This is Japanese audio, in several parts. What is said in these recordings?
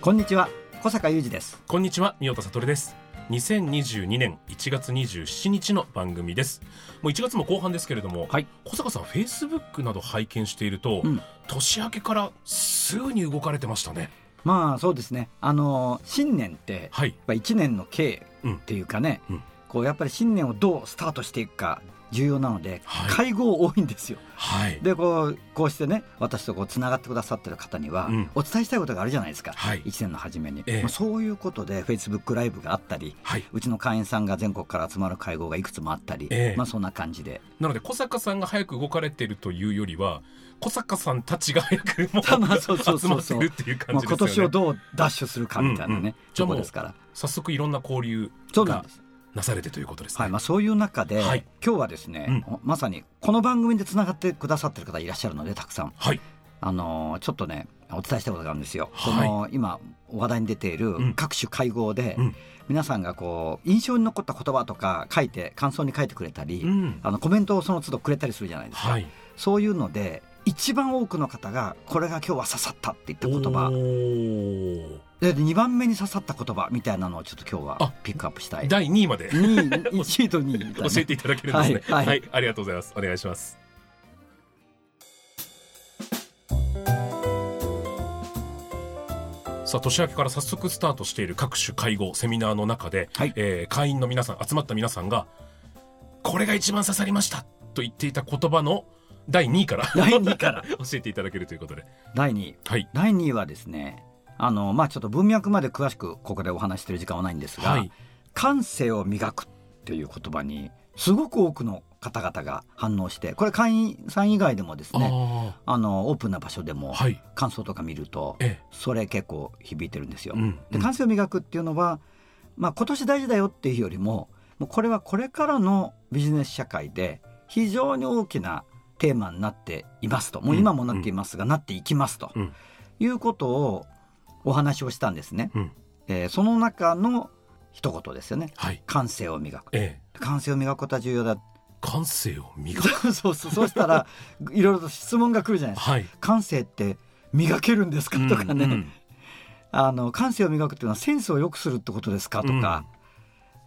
こんにちは小坂雄二です。こんにちは宮田悟です。2022年1月27日の番組です。もう1月も後半ですけれども、はい。小坂さんフェイスブックなど拝見していると、うん。年明けからすぐに動かれてましたね。まあそうですね。あの新年ってはい。やっぱ1年の経うん。っていうかね、うん。こうやっぱり新年をどうスタートしていくか重要なので、はい。会合多いんですよ。はい。でこうこうしてね私とこうつながってくださってる方には、うん。お伝えしたいことがあるじゃないですか、はい。1年の初めに、ええ。まあ、そういうことでフェイスブックライブがあったりはい。うちの会員さんが全国から集まる会合がいくつもあったり、ええ。まあそんな感じで。なので小坂さんが早く動かれているというよりは小坂さんたちが早くもう集まってるっていう感じですよね。今年をどうダッシュするかみたいなね、うんうん。じゃあもうとこですから。早速いろんな交流が。そうなんですなされてということですね、はいまあ、そういう中で、はい。今日はですね、まさにこの番組でつながってくださってる方いらっしゃるのでたくさん、はい。あのーちょっとねお伝えしたいことがあるんですよ、はい。その今話題に出ているうん。各種会合で、うん。皆さんがこう印象に残った言葉とか書いて感想に書いてくれたり、うん。あのコメントをその都度くれたりするじゃないですか、はい。そういうので一番多くの方がこれが今日は刺さったって言った言葉で2番目に刺さった言葉みたいなのをちょっと今日あはピックアップしたい。第2位まで。2位1位と2位みたいな教えていただけるんですね。は、はい。いありがとうございます。お願いします。さあ年明けから早速スタートしている各種会合セミナーの中で、はい。えー会員の皆さん集まった皆さんがこれが一番刺さりましたと言っていた言葉の第2位から第2位から。教えていただけるということで。第2位。はい。第2位はですねあのまあちょっと文脈まで詳しくここでお話ししてる時間はないんですが、はい。感性を磨くっていう言葉にすごく多くの方々が反応してこれ会員さん以外でもですねああのオープンな場所でも感想とか見るとえそれ結構響いてるんですよ。うん。で感性を磨くっていうのは、まあ、今年大事だよっていうよりももうこれはこれからのビジネス社会で非常に大きなテーマになっていますと。もう今もなっていますが、なっていきますと、うん。いうことをお話をしたんですね。うん。えーその中の一言ですよね。はい。感性を磨く。ええ。感性を磨くことは重要だ。感性を磨く。そうそう。そうしたらいろいろと質問が来るじゃないですか。はい。感性って磨けるんですか？とかね、うん。うんあの感性を磨くっていうのはセンスを良くするってことですか？とか、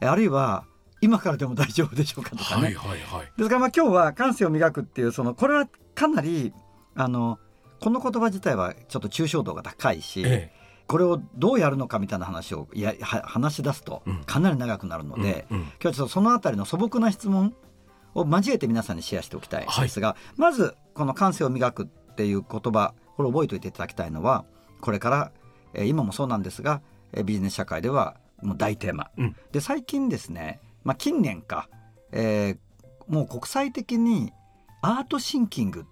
あるいは今からでも大丈夫でしょうか？とかね、はいはいはい。ですからまあ今日は感性を磨くっていうそのこれはかなりあのこの言葉自体はちょっと抽象度が高いし、えこれをどうやるのかみたいな話をやは話し出すとうん。かなり長くなるのえで、うんうん。今日はちょっとそのあたりの素朴な質問を交えて皆さんにシェアしておきたいんですが、まずこの感性を磨くっていう言葉これ覚えておいていただきたいのはこれから、えー今もそうなんですが、えービジネス社会ではもう大テーマ、うん。で最近ですね、まあ、近年か、えーもう国際的にアートシンキングっ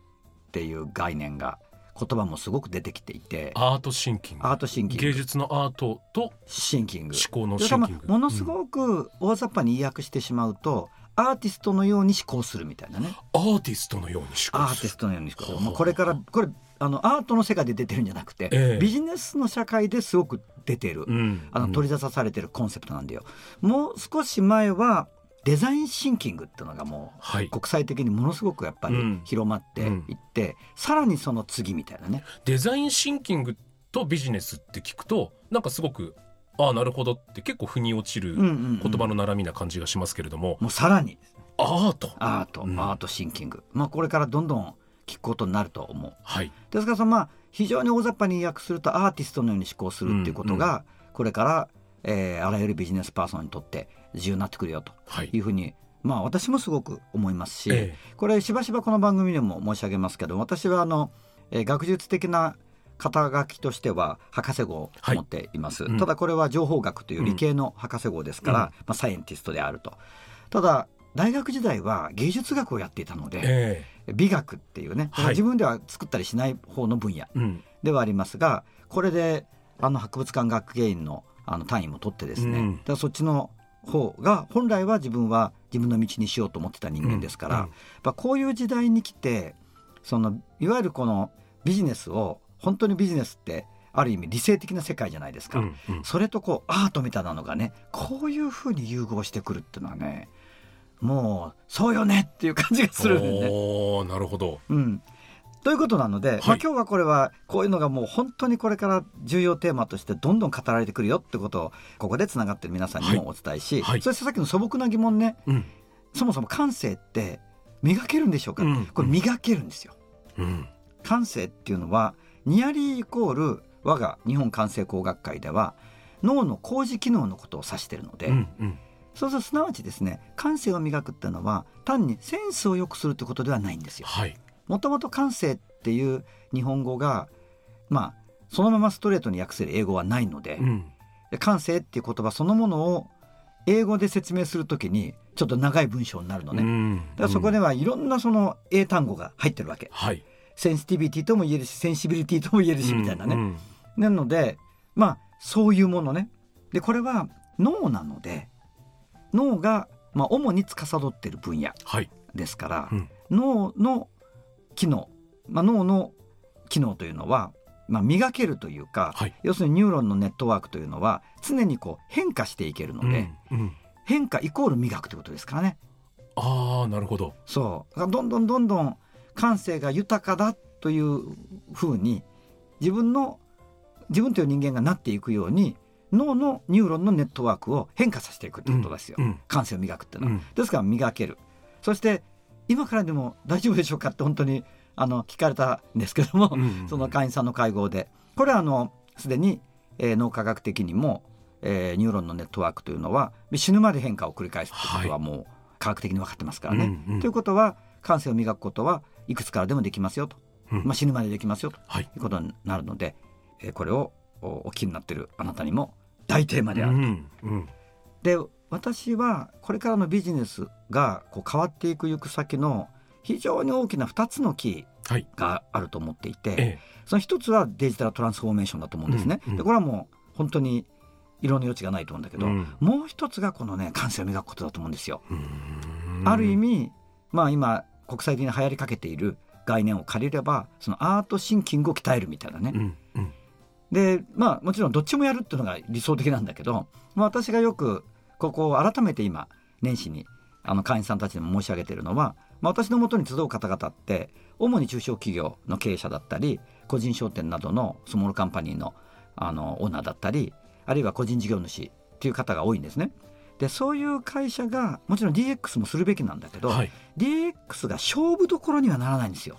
ていう概念が言葉もすごく出てきていてアートシンキング。アートシンキング。芸術のアートとシンキング。思考のシンキング。あものすごく大雑把に言い訳してしまうと、アーティストのように思考するみたいなね。アーティストのように思アーティ考するストのように思考する。はあ。これからこれあのアートの世界で出てるんじゃなくて、ええ。ビジネスの社会ですごく出てる、うん。あの取り出されてるコンセプトなんだよ。もう少し前はデザインシンキングっていうのがもうはい。国際的にものすごくやっぱりうん。広まっていって、さらにその次みたいなね。デザインシンキングとビジネスって聞くとなんかすごくああなるほどって結構腑に落ちるうんうんうん。言葉の並みな感じがしますけれども、もうさらに。アート。アート、うん。アートシンキング、まあ、これからどんどん聞くことになると思う。はい。ですからそのまあ非常に大雑把に訳するとアーティストのように思考するっていうことが、これから、えーあらゆるビジネスパーソンにとって重要になってくるよとはい。いうふうに、まあ私もすごく思いますし、えこれしばしばこの番組でも申し上げますけど私はあの、えー学術的な肩書きとしては博士号を持っています、はいうん、ただこれは情報学という理系の博士号ですから、うん、まあ、サイエンティストであると。ただ大学時代は芸術学をやっていたので、えー、美学っていうね、はい、自分では作ったりしない方の分野ではありますが、これであの博物館学芸員のあの単位も取ってですね、うん、だそっちの方が本来は自分は自分の道にしようと思ってた人間ですから、うん、こういう時代に来てそのいわゆるこのビジネスを本当にビジネスってある意味理性的な世界じゃないですか、うんうん、それとこうアートみたいなのがねこういうふうに融合してくるっていうのはねもうそうよねっていう感じがするんでね。なるほど、うん、ということなので、はい、まあ、今日はこれはこういうのがもう本当にこれから重要テーマとしてどんどん語られてくるよってことをここでつながってる皆さんにもお伝えし、はい。はい、そしてさっきの素朴な疑問ね、うん、そもそも感性って磨けるんでしょうか、うん、これ磨けるんですよ。うん、感性っていうのはニアリーイコール我が日本感性工学会では脳の高次機能のことを指しているので、うんうん、そうするとすなわちですね感性を磨くっていうのは単にセンスを良くするってことではないんですよ。もともと感性っていう日本語がまあそのままストレートに訳せる英語はないので、うん、感性っていう言葉そのものを英語で説明するときにちょっと長い文章になるのね、うん、だからそこではいろんなその英単語が入ってるわけ、はい、 sensitivity とも言えるし sensibility とも言えるしみたいなね、うん。うん、なのでまあそういうものね。でこれは脳なので脳が、まあ、主に司っている分野ですから、はいうん、脳の機能、まあ、脳の機能というのは、まあ、磨けるというか、はい、要するにニューロンのネットワークというのは常にこう変化していけるので、うんうん、変化イコール磨くということですからね。あなるほど。そう。どんどんどんどん感性が豊かだというふうに自分の自分という人間がなっていくように脳のニューロンのネットワークを変化させていくってことですよ、うん、感性を磨くっていうのは、うん、ですから磨ける。そして今からでも大丈夫でしょうかって本当にあの聞かれたんですけども、うんうんうん、その会員さんの会合で。これはあのすでに、えー、脳科学的にも、えー、ニューロンのネットワークというのは死ぬまで変化を繰り返すってことはもう科学的に分かってますからね。うんうん、ということは感性を磨くことはいくつからでもできますよと、うん、まあ、死ぬまでできますよと、い、うことになるので、えー、これをお聞きになってるあなたにも大テーマであると。うんうん、で私はこれからのビジネスがこう変わっていく行く先の非常に大きな2つのキーがあると思っていて、はい、その1つはデジタルトランスフォーメーションだと思うんですね。うんうん、でこれはもう本当に異論の余地がないと思うんだけど、うん、もう一つがこのね感性を磨くことだと思うんですよ。ある意味まあ今国際的に流行りかけている概念を借りればそのアートシンキングを鍛えるみたいなね、うんうん、でまあもちろんどっちもやるっていうのが理想的なんだけど、まあ、私がよくここを改めて今年始にあの会員さんたちにも申し上げているのは、まあ、私のもとに集う方々って主に中小企業の経営者だったり個人商店などのスモールカンパニーのあのオーナーだったりあるいは個人事業主っていう方が多いんですね。でそういう会社がもちろん DX もするべきなんだけど、はい、DX が勝負どころにはならないんですよ。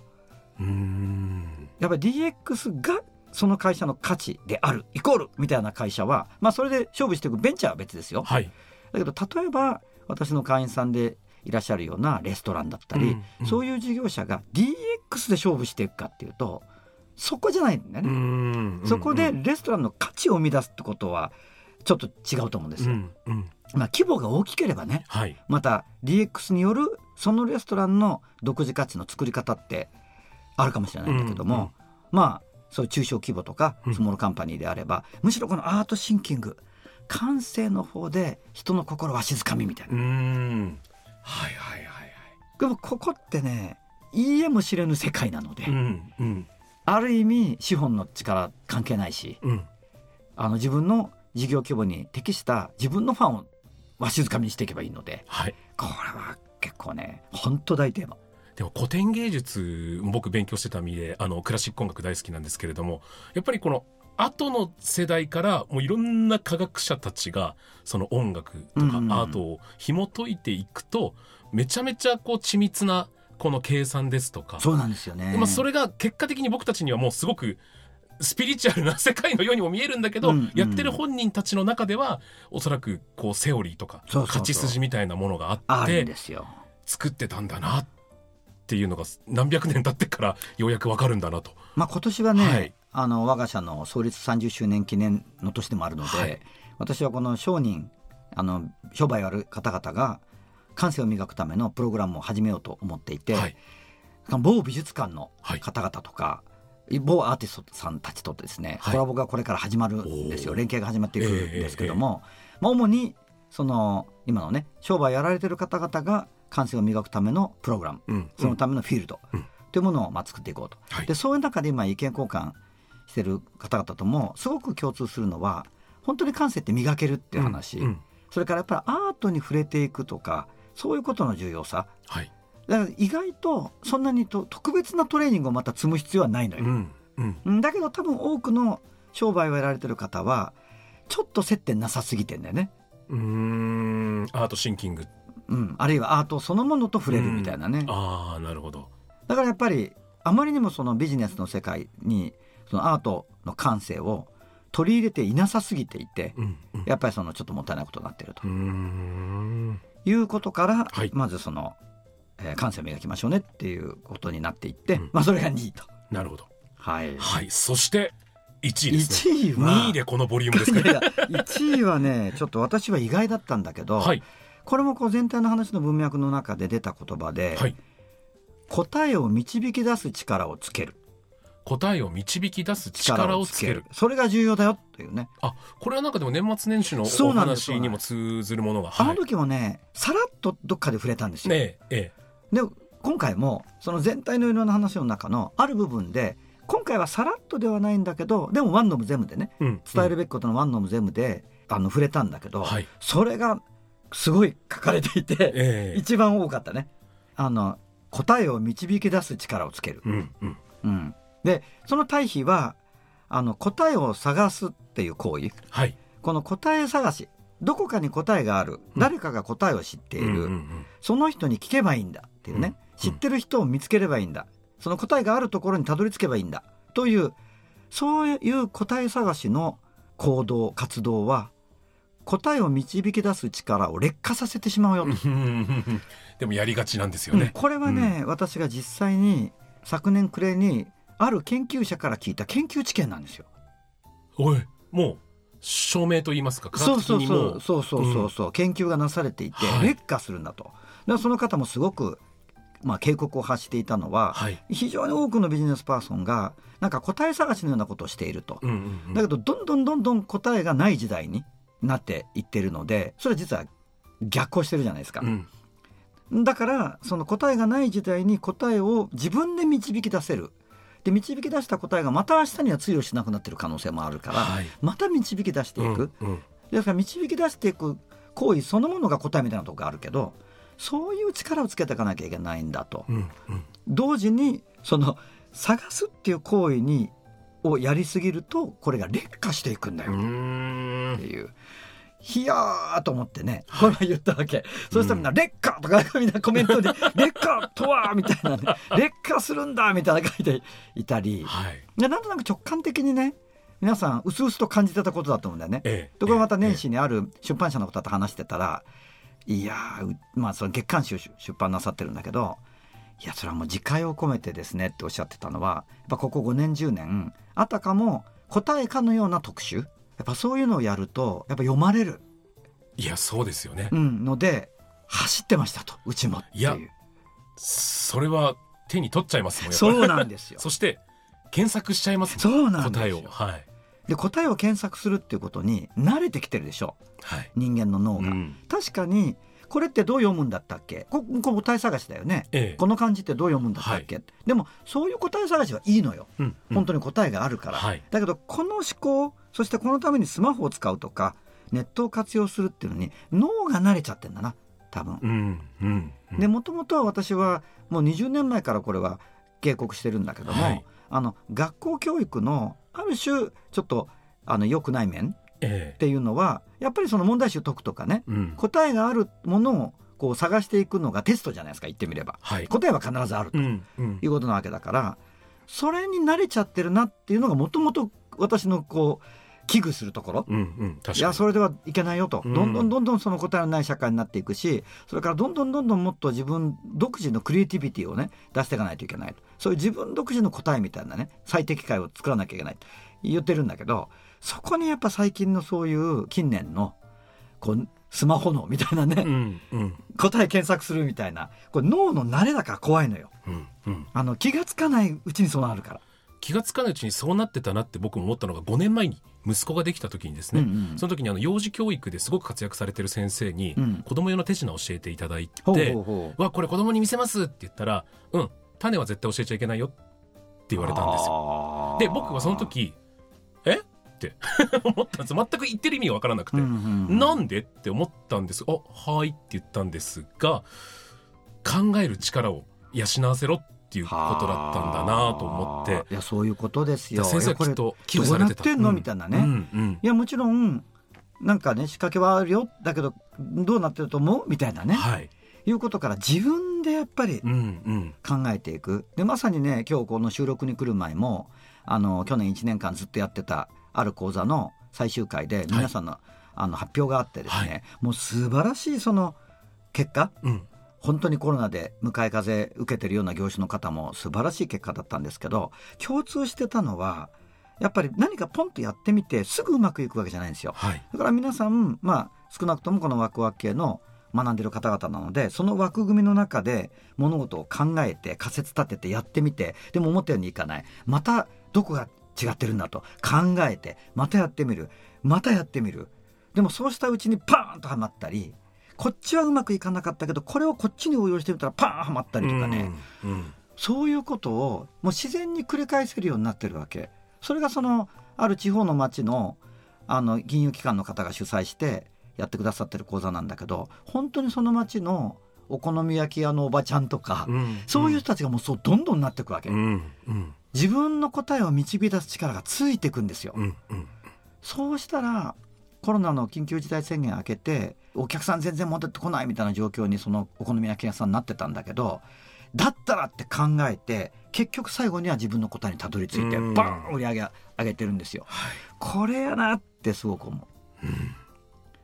やっぱり DX がその会社の価値であるイコールみたいな会社は、まあ、それで勝負していくベンチャーは別ですよ。はい、だけど例えば私の会員さんでいらっしゃるようなレストランだったり、うんうん、そういう事業者が DX で勝負していくかっていうとそこじゃないんだよね、うんうんうん。そこでレストランの価値を生み出すってことはちょっと違うと思うんですよ。うんうん、まあ、規模が大きければね、はい、また DX によるそのレストランの独自価値の作り方ってあるかもしれないんだけども、うんうん、まあそういう中小規模とかスモールカンパニーであれば、うん、むしろこのアートシンキング感性の方で人の心わしづかみみたいな。はいはいはいはい。でもここってねいいえも知れぬ世界なので、うんうん、ある意味資本の力関係ないし、うん、あの自分の事業規模に適した自分のファンをわしづかみにしていけばいいので、はい、これは結構ね本当大テーマ。でも古典芸術僕勉強してた身であのクラシック音楽大好きなんですけれどもやっぱりこの後の世代からもういろんな科学者たちがその音楽とかアートを紐解いていくと、めちゃめちゃこう緻密なこの計算ですとか。そうなんですよね、まあ、それが結果的に僕たちにはもうすごくスピリチュアルな世界のようにも見えるんだけど、うん。うん、やってる本人たちの中ではおそらくこうセオリーとか勝ち筋みたいなものがあって作ってたんだなっていうのが何百年経ってからようやくわかるんだなと。まあ、今年はね、はい、あの我が社の創立30周年記念の年でもあるので、はい、私はこの商人あの商売をやる方々が感性を磨くためのプログラムを始めようと思っていて、はい、某美術館の方々とか、はい、某アーティストさんたちとですね、コラボがこれから始まるんですよ。連携が始まっていくんですけども、えーえー、まあ、主にその今のね商売やられてる方々が感性を磨くためのプログラム、うん、そのためのフィールド、うん、というものをまあ作っていこうと、はい、でそういう中で今意見交換してる方々ともすごく共通するのは本当に感性って磨けるっていう話、うん、それからやっぱりアートに触れていくとかそういうことの重要さ、はい、だから意外とそんなにと特別なトレーニングをまた積む必要はないのよ、うんうん、だけど多分多くの商売をやられてる方はちょっと接点なさすぎてんだよね。うんアートシンキング、うん、あるいはアートそのものと触れるみたいなね。ああなるほど。だからやっぱりあまりにもそのビジネスの世界にそのアートの感性を取り入れていなさすぎていて、うんうん、やっぱりそのちょっともったいないことになっているということから、はい、まずその、えー、感性を磨きましょうねっていうことになっていって、うん、まあそれが2位と。なるほど。はい、はい、そして1位ですね。1位は2位でこのボリュームですから。1位はねちょっと私は意外だったんだけど、はい、これもこう全体の話の文脈の中で出た言葉で、はい、答えを導き出す力をつける。答えを導き出す力をつける。それが重要だよっていうね。あこれはなんかでも年末年始のお話にも通ずるものが。あの時もねさらっとどっかで触れたんですよ、ねええ、で今回もその全体のいろんな話の中のある部分で今回はさらっとではないんだけどでもワンノムゼムでね、うん、伝えるべきことのワンノムゼムであの触れたんだけど、はい、それがすごい書かれていて、え。一番多かったね。あの答えを導き出す力をつける、うんうん。うん、でその対比はあの答えを探すっていう行為、はい、この答え探し。どこかに答えがある、うん、誰かが答えを知っている、うんうんうん、その人に聞けばいいんだっていうね、うん、知ってる人を見つければいいんだ。その答えがあるところにたどり着けばいいんだ。というそういう答え探しの行動活動は答えを導き出す力を劣化させてしまうよ でもやりがちなんですよね、うん、これはね、私が実際に昨年暮れにある研究者から聞いた研究知見なんですよ。おいもう証明と言いますか科学的にも。そうそうそうそうそう、うん、研究がなされていて、はい、劣化するんだと。でその方もすごくまあ、警告を発していたのは、はい、非常に多くのビジネスパーソンがなんか答え探しのようなことをしていると、うんうんうん、だけどどんどんどんどん答えがない時代になっていってるのでそれは実は逆行してるじゃないですか。うん、だからその答えがない時代に答えを自分で導き出せるで導き出した答えがまた明日には通用しなくなってる可能性もあるから、はい、また導き出していく、うんうん、ですから導き出していく行為そのものが答えみたいなとこがあるけどそういう力をつけていかなきゃいけないんだと、うんうん、同時にその探すっていう行為にをやりすぎるとこれが劣化していくんだよ。っていう。ひやーと思ってね、これは言ったわけ。そしたらみんな、劣化とか、みんなコメントで、劣化とはみたいなね、劣化するんだみたいな書いていたり、はい、でなんとなく直感的にね、皆さん、うすうすと感じてたことだと思うんだよね。ええ、ところがまた年始にある出版社の方と話してたら、え、いやまあ、その月刊誌を出版なさってるんだけど、いや、それはもう自戒を込めてですねっておっしゃってたのは、やっぱここ5年、10年、あたかも答えかのような特集、やっぱそういうのをやるとやっぱ読まれる。いやそうですよね、うん、ので走ってましたとうちもっていう。それは手に取っちゃいますもんそうなんですよ。そして検索しちゃいますそうなん答えを。はい。で答えを検索するっていうことに慣れてきてるでしょ、はい、人間の脳が、うん、確かにこれってどう読むんだったっけ？ここ答え探しだよね、ええ、この漢字ってどう読むんだったっけ、はい、でもそういう答え探しはいいのよ、うんうん、本当に答えがあるから、はい、だけどこの思考そしてこのためにスマホを使うとかネットを活用するっていうのに脳が慣れちゃってんだな多分。うんうんうん、でもともとは私はもう20年前からこれは警告してるんだけども、はい、あの学校教育のある種ちょっとあの良くない面っていうのは、やっぱりその問題集解くとかね、うん、答えがあるものをこう探していくのがテストじゃないですか言ってみれば、はい、答えは必ずあるということなわけだから、それに慣れちゃってるなっていうのがもともと私のこう危惧するところ、うんうん、いやそれではいけないよと、うん。どんどんどんどんその答えのない社会になっていくしそれからどんどんどんどんもっと自分独自のクリエイティビティをね出していかないといけないそういう自分独自の答えみたいなね最適解を作らなきゃいけない言ってるんだけどそこにやっぱ最近のそういう近年のこうスマホ脳みたいなね、うんうん。答え検索するみたいなこれ脳の慣れだから怖いのよ。うんうん、あの気がつかないうちにそうなるから。気がつかないうちにそうなってたなって僕も思ったのが5年前に息子ができた時にですね、うんうん。その時にあの幼児教育ですごく活躍されてる先生にうん。子供用の手品を教えていただいて、わこれ子供に見せますって言ったらうん種は絶対教えちゃいけないよって言われたんですよ。よで僕はその時え？って思ったんです。全く言ってる意味が分からなくて、うんうん。なんでって思ったんです。あはいって言ったんですが考える力を養わせろっていうことだったんだなと思って。いやそういうことですよ。先生はきっと寄付されてた。どうなってんのみたいなね、うんうん。いやもちろんなんかね仕掛けはあるよ。だけどどうなってると思う？みたいなね、はい。いうことから自分でやっぱりうんうん。考えていく。でまさにね今日この収録に来る前もあの去年1年間ずっとやってたある講座の最終回で皆さんの,、あの発表があってですね、はい。もう素晴らしいその結果。うん本当にコロナで向かい風受けてるような業種の方も素晴らしい結果だったんですけど共通してたのはやっぱり何かポンとやってみてすぐうまくいくわけじゃないんですよ。はい。だから皆さん、まあ、少なくともこのワクワク系の学んでる方々なのでその枠組みの中で物事を考えて仮説立ててやってみてでも思ったようにいかない。またどこが違ってるんだと。考えてまたやってみる。またやってみる。でもそうしたうちにパーンとはまったりこっちはうまくいかなかったけどこれをこっちに応用してみたらパーンはまったりとかね、うんうんそういうことをもう自然に繰り返せるようになってるわけ。それがそのある地方の町のあの金融機関の方が主催してやってくださってる講座なんだけど本当にその町のお好み焼き屋のおばちゃんとか、うんそういう人たちがもうそうどんどんなっていくわけ、うんうん。自分の答えを導き出す力がついていくんですよ。うんうん。そうしたらコロナの緊急事態宣言明けてお客さん全然戻ってこないみたいな状況にそのお好み焼き屋さんになってたんだけどだったらって考えて結局最後には自分の答えにたどり着いてうん。バーン売り上げ上げてるんですよ。はい。これやなってすごく思う。うん。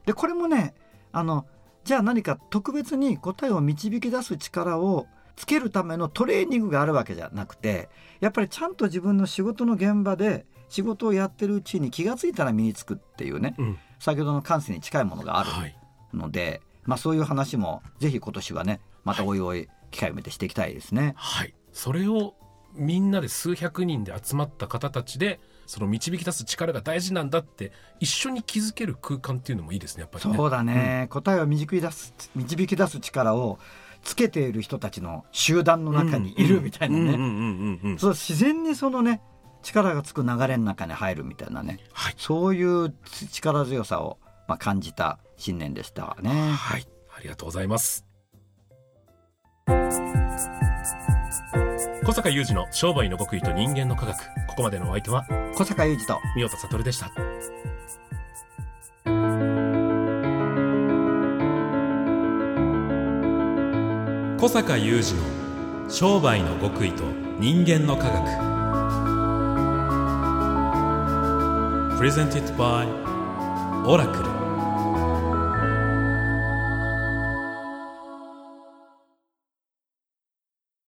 でこれもねあのじゃあ何か特別に答えを導き出す力をつけるためのトレーニングがあるわけじゃなくてやっぱりちゃんと自分の仕事の現場で仕事をやってるうちに気が付いたら身につくっていうね。うん先ほどの感性に近いものがあるはい。ので、まあ、そういう話もぜひ今年はねまたおいおい機会を見てしていきたいですね。はい。それをみんなで数百人で集まった方たちでその導き出す力が大事なんだって一緒に気づける空間っていうのもいいですねやっぱりね。そうだね、答えを導き出す導き出す力をつけている人たちの集団の中にいるみたいなね、自然にそのね力がつく流れの中に入るみたいなね。はい。そういう力強さを、まあ、感じた新年でしたわね。はい。ありがとうございます。小坂雄二の商売の極意と人間の科学。ここまでのお相手は小坂雄二と三代田悟でした。小坂雄二の商売の極意と人間の科学 Presented by オラクル